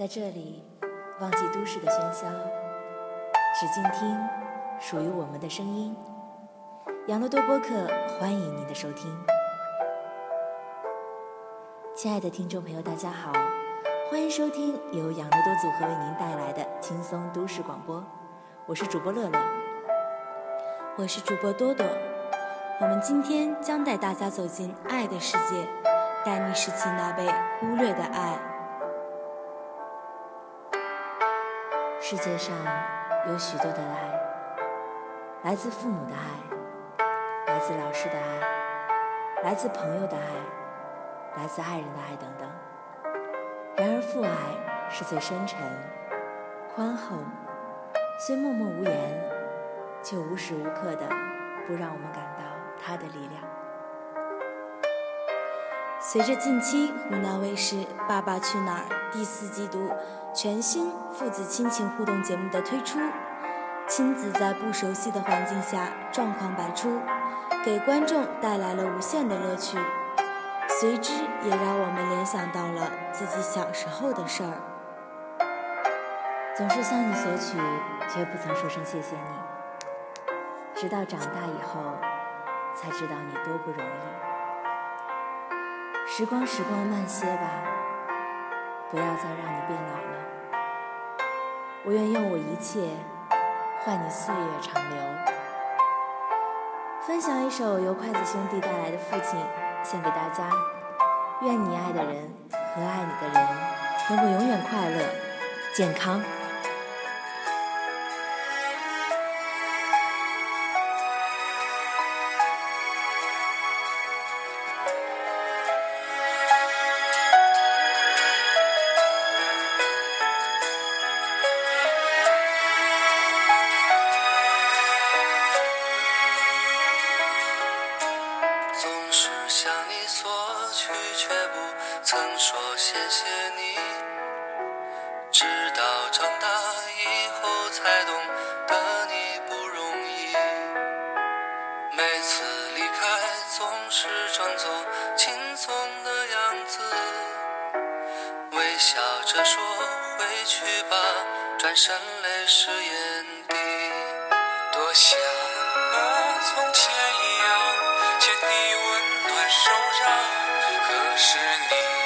在这里，忘记都市的喧嚣，只静听属于我们的声音。养乐多播客，欢迎您的收听。亲爱的听众朋友，大家好，欢迎收听由养乐多组合为您带来的轻松都市广播，我是主播乐乐，我是主播多多。我们今天将带大家走进爱的世界，带你拾起那被忽略的爱。世界上有许多的爱，来自父母的爱，来自老师的爱，来自朋友的爱，来自爱人的爱等等。然而父爱是最深沉、宽厚，虽默默无言，却无时无刻的不让我们感到他的力量。随着近期湖南卫视《爸爸去哪儿》第四季度全新父子亲情互动节目的推出，亲子在不熟悉的环境下状况百出，给观众带来了无限的乐趣，随之也让我们联想到了自己小时候的事儿。总是向你索取，却不曾说声谢谢你，直到长大以后，才知道你多不容易。时光，时光，慢些吧，不要再让你变老了。我愿用我一切换你岁月长流。分享一首由筷子兄弟带来的《父亲》，献给大家。愿你爱的人和爱你的人能够永远快乐、健康。总是装作轻松的样子微笑着说回去吧转身泪湿眼底。多想和从前一样牵你温暖手掌可是你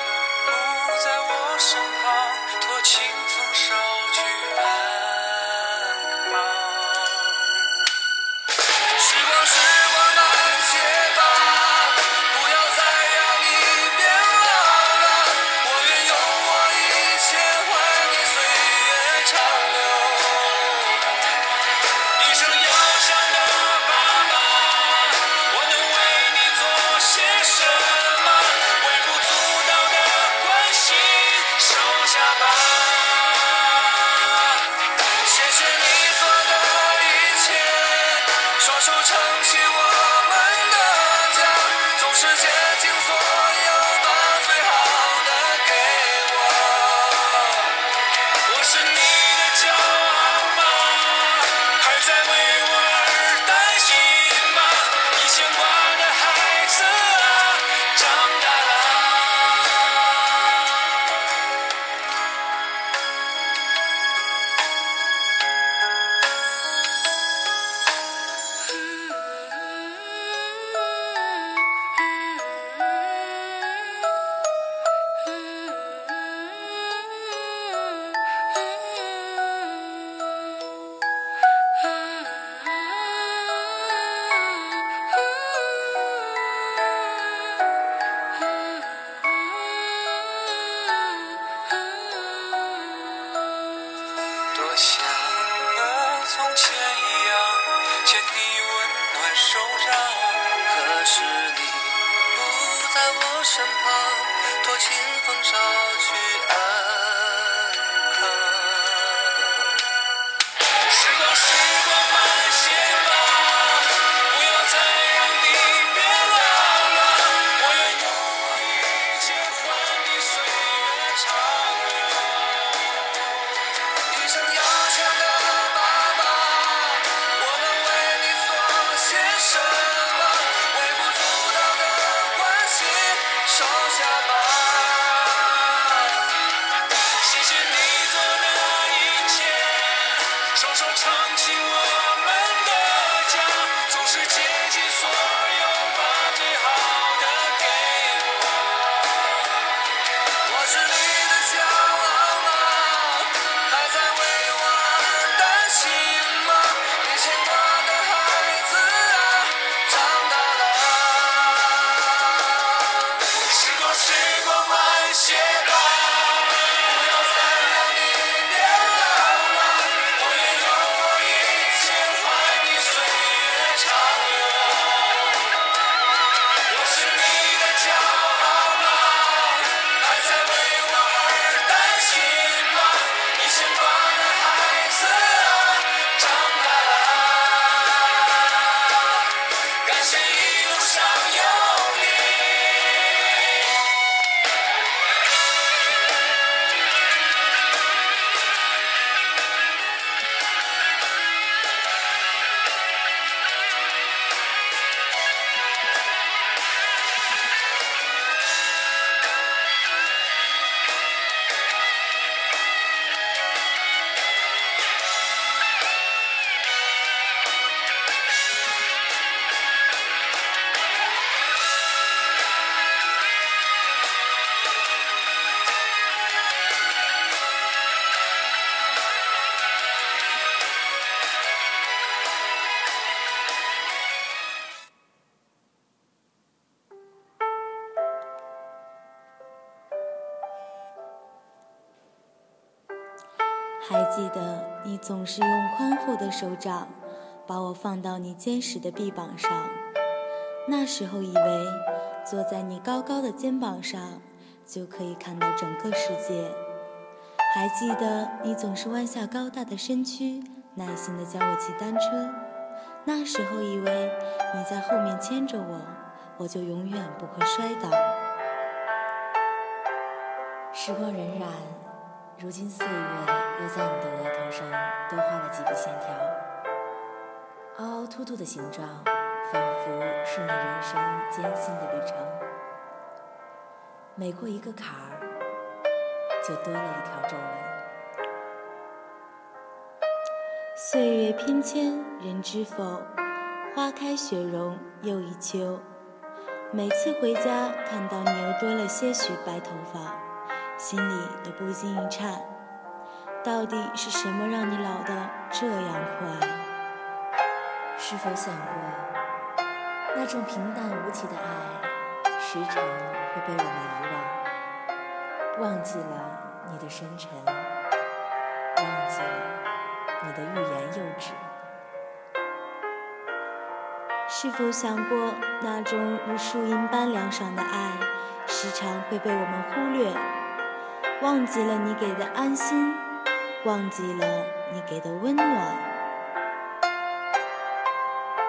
家吧。谢谢你做的一切，双手撑起我们的家，总是放手去爱。记得你总是用宽厚的手掌把我放到你坚实的臂膀上，那时候以为坐在你高高的肩膀上就可以看到整个世界。还记得你总是弯下高大的身躯，耐心地教我骑单车，那时候以为你在后面牵着我，我就永远不会摔倒。时光荏苒，如今岁月。又在你的额头上多画了几笔线条，凹凹凸凸的形状，仿佛是你人生艰辛的旅程。每过一个坎儿，就多了一条皱纹。岁月偏跹，人知否？花开雪融又一秋。每次回家看到你又多了些许白头发，心里都不禁一颤。到底是什么让你老得这样快？是否想过，那种平淡无奇的爱，时常会被我们遗忘，忘记了你的深沉，忘记了你的欲言又止。是否想过，那种如树荫般凉爽的爱，时常会被我们忽略，忘记了你给的安心。忘记了你给的温暖，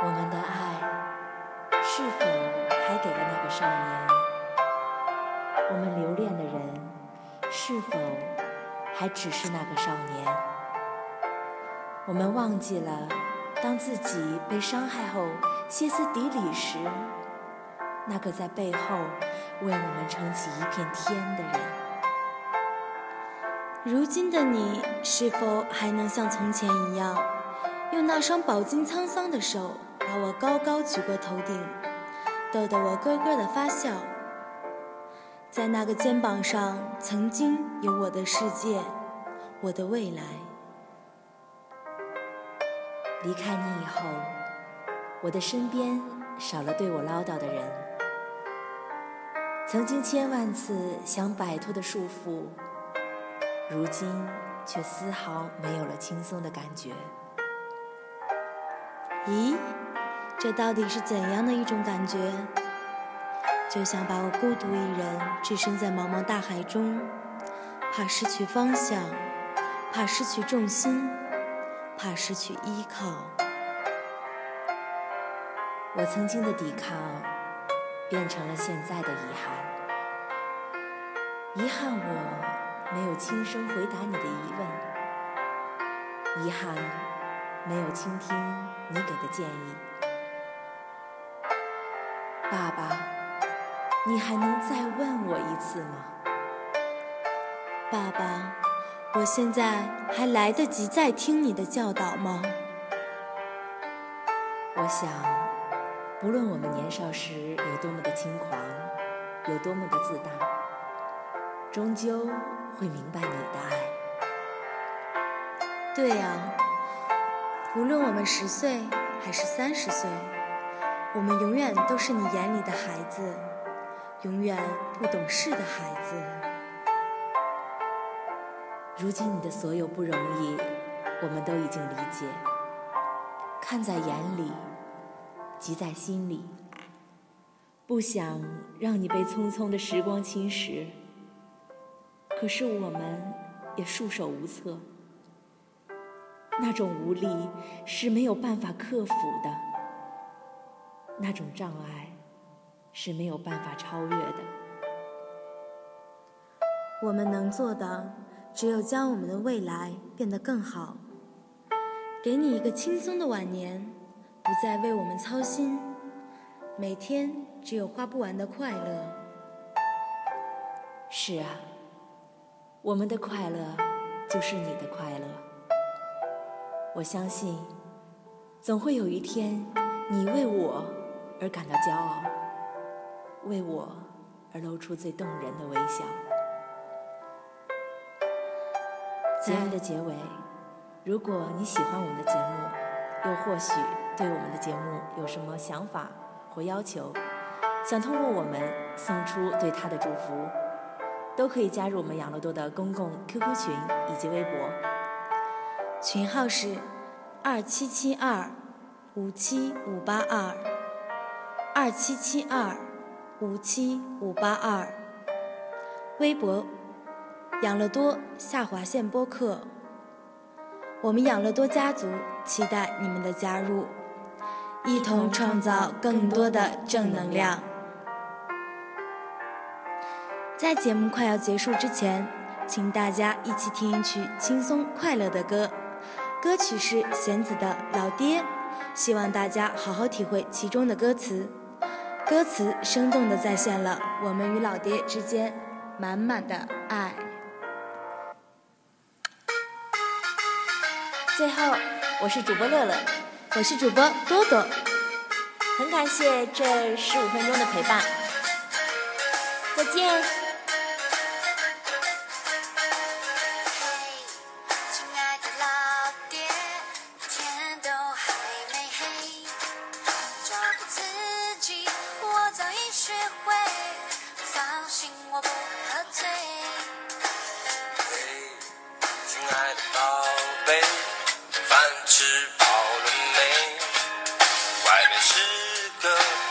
我们的爱是否还给了那个少年？我们留恋的人是否还只是那个少年？我们忘记了，当自己被伤害后歇斯底里时，那个在背后为我们撑起一片天的人。如今的你，是否还能像从前一样，用那双饱经沧桑的手把我高高举过头顶，逗得我咯咯的发笑？在那个肩膀上，曾经有我的世界，我的未来。离开你以后，我的身边少了对我唠叨的人，曾经千万次想摆脱的束缚。如今却丝毫没有了轻松的感觉。咦，这到底是怎样的一种感觉？就像把我孤独一人置身在茫茫大海中，怕失去方向，怕失去重心，怕失去依靠。我曾经的抵抗，变成了现在的遗憾。遗憾我。没有轻声回答你的疑问，遗憾没有倾听你给的建议。爸爸，你还能再问我一次吗？爸爸，我现在还来得及再听你的教导吗？我想，不论我们年少时有多么的轻狂，有多么的自大，终究。会明白你的爱。对呀，无论我们十岁还是三十岁，我们永远都是你眼里的孩子，永远不懂事的孩子。如今你的所有不容易，我们都已经理解，看在眼里，急在心里，不想让你被匆匆的时光侵蚀。可是我们也束手无策，那种无力是没有办法克服的，那种障碍是没有办法超越的。我们能做的，只有将我们的未来变得更好，给你一个轻松的晚年，不再为我们操心，每天只有花不完的快乐。是啊。我们的快乐就是你的快乐。我相信，总会有一天，你为我而感到骄傲，为我而露出最动人的微笑。节目的结尾，如果你喜欢我们的节目，又或许对我们的节目有什么想法或要求，想通过我们送出对他的祝福。都可以加入我们养乐多的公共 QQ 群以及微博，群号是二七七二五七五八二二七七二五七五八二。微博养乐多下划线播客。我们养乐多家族期待你们的加入，一同创造更多的正能量。在节目快要结束之前，请大家一起听一曲轻松快乐的歌，歌曲是弦子的《老爹》，希望大家好好体会其中的歌词，歌词生动地再现了我们与老爹之间满满的爱。最后，我是主播乐乐，我是主播多多，很感谢这十五分钟的陪伴，再见。